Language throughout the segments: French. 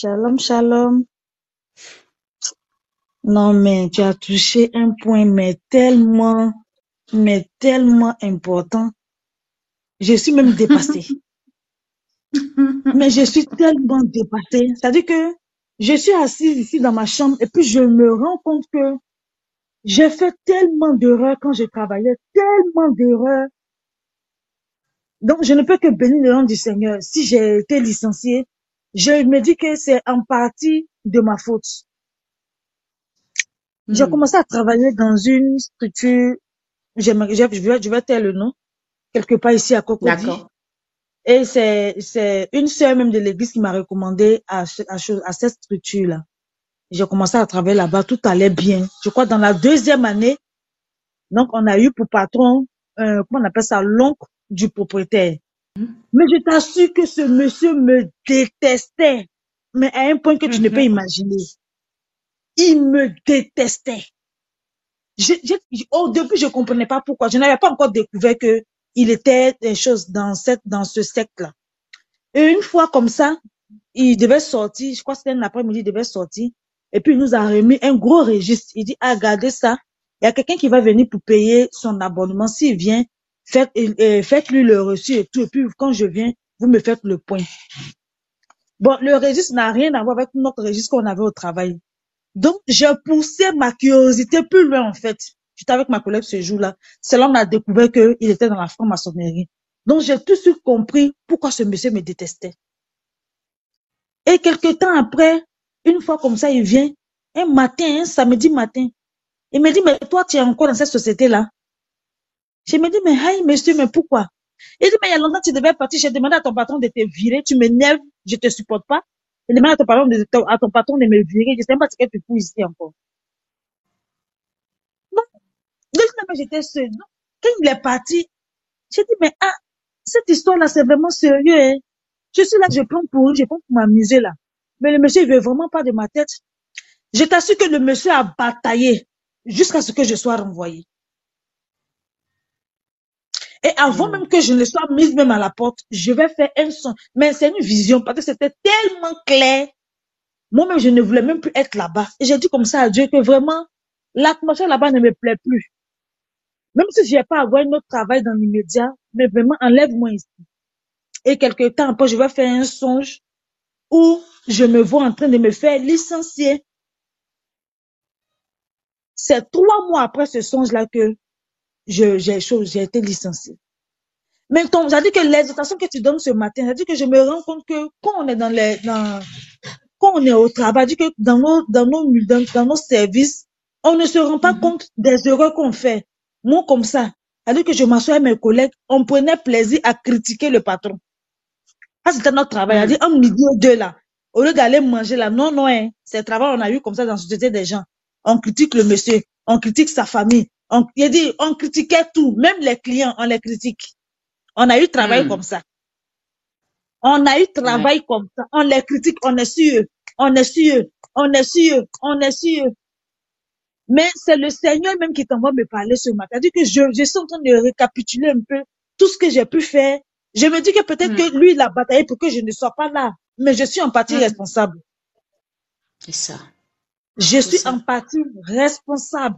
Shalom, shalom. Non, mais tu as touché un point, mais tellement, mais tellement important. Je suis même dépassée. mais je suis tellement dépassée. C'est-à-dire que je suis assise ici dans ma chambre et puis je me rends compte que j'ai fait tellement d'erreurs quand je travaillais, tellement d'erreurs. Donc, je ne peux que bénir le nom du Seigneur. Si j'ai été licenciée, je me dis que c'est en partie de ma faute. J'ai Hmm. commencé à travailler dans une structure, je vais, je vais taire le nom, quelque part ici à Cocody. D'accord. Et c'est, c'est une sœur même de l'église qui m'a recommandé à, à cette structure-là. J'ai commencé à travailler là-bas, tout allait bien. Je crois dans la deuxième année, donc on a eu pour patron, euh, comment on appelle ça, l'oncle du propriétaire. Mais je t'assure que ce monsieur me détestait, mais à un point que tu ne peux Mhm. imaginer. Il me détestait. J'ai- j'ai- au début, je comprenais pas pourquoi. Je n'avais pas encore découvert que il était des choses dans cette, dans ce secte-là. Et une fois comme ça, il devait sortir, je crois que c'était un après-midi, il devait sortir. Et puis, il nous a remis un gros registre. Il dit, ah, regardez ça. Il y a quelqu'un qui va venir pour payer son abonnement. S'il vient, faites, faites-lui le reçu et tout. Et puis, quand je viens, vous me faites le point. Bon, le registre n'a rien à voir avec notre registre qu'on avait au travail. Donc, j'ai poussé ma curiosité plus loin, en fait. J'étais avec ma collègue ce jour-là. C'est là qu'on a découvert qu'il était dans la franc-maçonnerie. Donc, j'ai tout de suite compris pourquoi ce monsieur me détestait. Et quelque temps après, une fois comme ça, il vient, un matin, un samedi matin, il me dit, mais toi, tu es encore dans cette société-là? Je me dis, mais hey, monsieur, mais pourquoi? Il dit, mais il y a longtemps, tu devais partir. J'ai demandé à ton patron de te virer. Tu m'énerves, je te supporte pas. Il demande à ton patron de, à ton patron de me virer. Je sais pas ce que tu fous ici encore. Non, que j'étais seule. Non. Quand il est parti, j'ai dit, mais ah, cette histoire-là, c'est vraiment sérieux, hein. Je suis là, je prends pour, je prends pour m'amuser là. Mais le monsieur, il veut vraiment pas de ma tête. Je t'assure que le monsieur a bataillé jusqu'à ce que je sois renvoyée. Et avant Hmm. même que je ne sois mise même à la porte, je vais faire un son. Mais c'est une vision parce que c'était tellement clair. Moi-même, je ne voulais même plus être là-bas. Et j'ai dit comme ça à Dieu que vraiment, l'atmosphère là-bas ne me plaît plus. Même si je n'ai pas à avoir un autre travail dans l'immédiat, mais vraiment, enlève-moi ici. Et quelque temps après, je vais faire un songe où je me vois en train de me faire licencier. C'est trois mois après ce songe-là que j'ai, j'ai été licenciée. Mais ton, j'ai dit que l'exhortation que tu donnes ce matin, j'ai dit que je me rends compte que quand on est dans les, dans, quand on est au travail, j'ai dit que dans nos, dans nos, dans, dans nos services, on ne se rend pas Mhm. compte des erreurs qu'on fait. Moi, comme ça, c'est-à-dire que je m'assois avec mes collègues, on prenait plaisir à critiquer le patron. Ça, c'était notre travail. Hmm. C'est-à-dire, un midi ou deux, là, au lieu d'aller manger là, non, non, hein, c'est le travail, on a eu comme ça dans la société des gens. On critique le monsieur, on critique sa famille, on, il dit, on critiquait tout, même les clients, on les critique. On a eu travail Hmm. comme ça. On a eu Ouais. travail comme ça. On les critique, on est sûr, on est sûr, on est sûr, on est sûr. Mais c'est le Seigneur même qui t'envoie me parler ce matin. C'est-à-dire que je, je suis en train de récapituler un peu tout ce que j'ai pu faire. Je me dis que peut-être Hmm. que lui, il a bataillé pour que je ne sois pas là. Mais je suis en partie Hmm. responsable. C'est ça. Je suis ça. en partie responsable.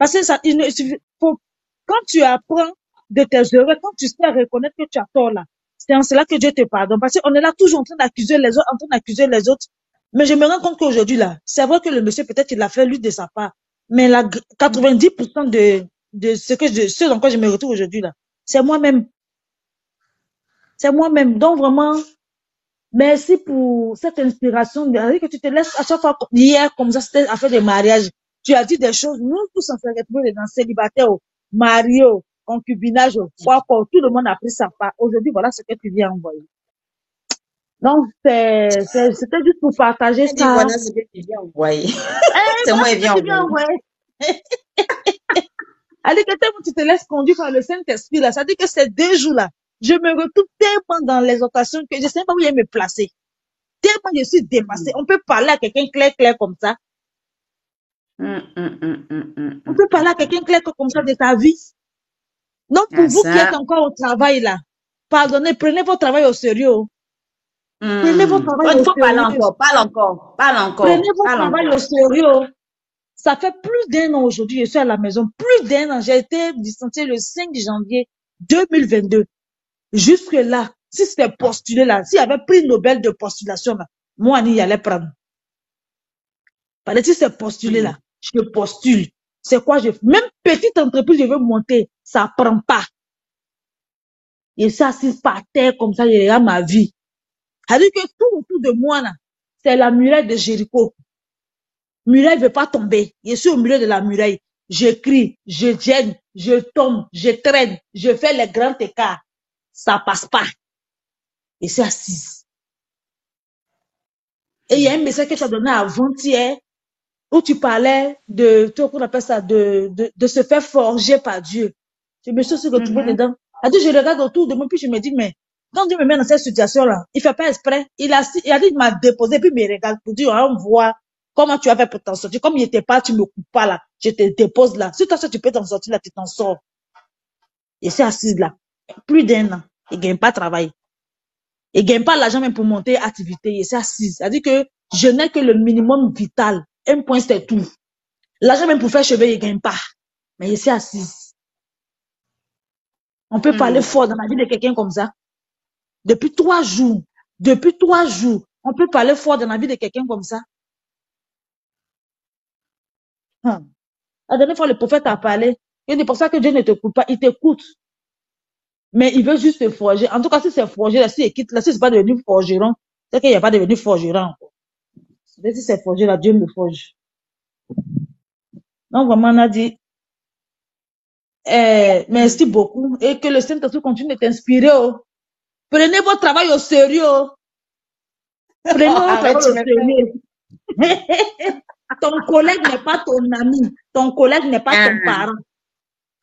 Parce que ça, il ne suffit- faut- quand tu apprends de tes erreurs, quand tu sais reconnaître que tu as tort là, c'est en cela que Dieu te pardonne. Parce qu'on est là toujours en train d'accuser les autres, en train d'accuser les autres. Mais je me rends compte qu'aujourd'hui là, c'est vrai que le monsieur peut-être il a fait lui de sa part. Mais la gr- 90% de, de ce que je, ce dans quoi je me retrouve aujourd'hui là, c'est moi-même. C'est moi-même. Donc vraiment, merci pour cette inspiration. C'est-à-dire que tu te laisses à chaque fois, hier, comme ça, c'était affaire de mariage. Tu as dit des choses, nous tous on s'est retrouvés dans célibataire, oh, marié, oh, concubinage, oh, quoi, tout le monde a pris sa part. Aujourd'hui, voilà ce que tu viens envoyer. Donc, c'était juste pour partager dit, ça. voilà ce que tu viens envoyer. Eh, C'est moi qui viens envoyer. Allez, que tellement tu te laisses conduire par le Saint-Esprit, là. Ça dit que ces deux jours-là, je me retrouve tellement dans l'exhortation que je sais pas où il est me placer. Tellement je suis dépassée. Hmm. On peut parler à quelqu'un clair, clair comme ça. Hmm, hmm, hmm, On peut parler à quelqu'un clair comme ça de ta vie. Donc, pour Ah, vous qui êtes encore au travail, là, pardonnez, prenez votre travail au sérieux. Prenez votre travail Il au faut parler sérieux. encore, parle encore, parle encore, Prenez votre parle travail encore. au sérieux. Ça fait plus d'un an aujourd'hui, je suis à la maison. Plus d'un an. J'ai été licenciée le 5 janvier 2022. Jusque là, si c'était postulé là, s'il y avait prix Nobel de postulation là, moi, y allait prendre. Parce que si c'est postulé là, je postule. C'est quoi je Même petite entreprise, je veux monter, ça prend pas. Et ça assise par terre comme ça, je regarde ma vie. C'est-à-dire que tout autour de moi là, c'est la muraille de Jéricho. Muraille ne veut pas tomber. Je suis au milieu de la muraille. Je crie, je gêne, je tombe, je traîne, je fais les grands écarts. Ça passe pas. Et c'est assise. Et il y a un message que tu as donné avant-hier où tu parlais de, tu qu'on appelle ça, de, de, de se faire forger par Dieu. Je me suis retrouvée Mhm. dedans. À dire, je regarde autour de moi, puis je me dis, mais quand Dieu me met dans cette situation-là, il fait pas exprès. Il a, il a dit, il m'a déposé, puis il me regarde pour dire, on voit comment tu as fait pour t'en sortir. Comme il était pas, tu me coupes pas là. Je te dépose là. Si toi, tu peux t'en sortir là, tu t'en sors. Et c'est assise là. Plus d'un an. Il gagne pas travail. Il gagne pas l'argent même pour monter activité. Et c'est assise. C'est-à-dire que je n'ai que le minimum vital. Un point, c'est tout. L'argent même pour faire cheveux, il gagne pas. Mais il s'est assise. On peut parler Hmm. fort dans la vie de quelqu'un comme ça. Depuis trois jours. Depuis trois jours. On peut parler fort dans la vie de quelqu'un comme ça. Hum. La dernière fois, le prophète a parlé. Et c'est pour ça que Dieu ne t'écoute pas. Il t'écoute. Mais il veut juste te forger. En tout cas, si c'est forger, là, si il quitte, là, si c'est pas devenu forgeron, c'est qu'il n'y a pas devenu forgeron encore. Mais si c'est forger, là, Dieu me forge. Donc, vraiment, on a dit, eh, merci beaucoup. Et que le Saint-Esprit continue de t'inspirer. oh. Prenez votre travail au sérieux. oh. Prenez votre Arrête, travail au sérieux. ton collègue n'est pas ton ami. Ton collègue n'est pas ton Ah, parent.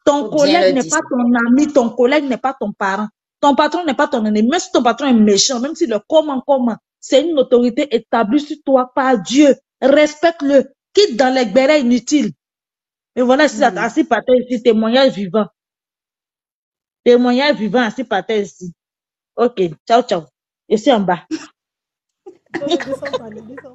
Ton collègue n'est pas ton ami. Ton collègue n'est pas ton parent. Ton patron n'est pas ton ennemi. Même si ton patron est méchant, même si le comment, comment, c'est une autorité établie sur toi par Dieu. Respecte-le. Quitte dans les bérets inutiles. Et voilà, c'est Hmm. assis par terre ici, témoignage vivant. Témoignage vivant assis par terre ici. Ok, ciao, ciao. Ici en bas.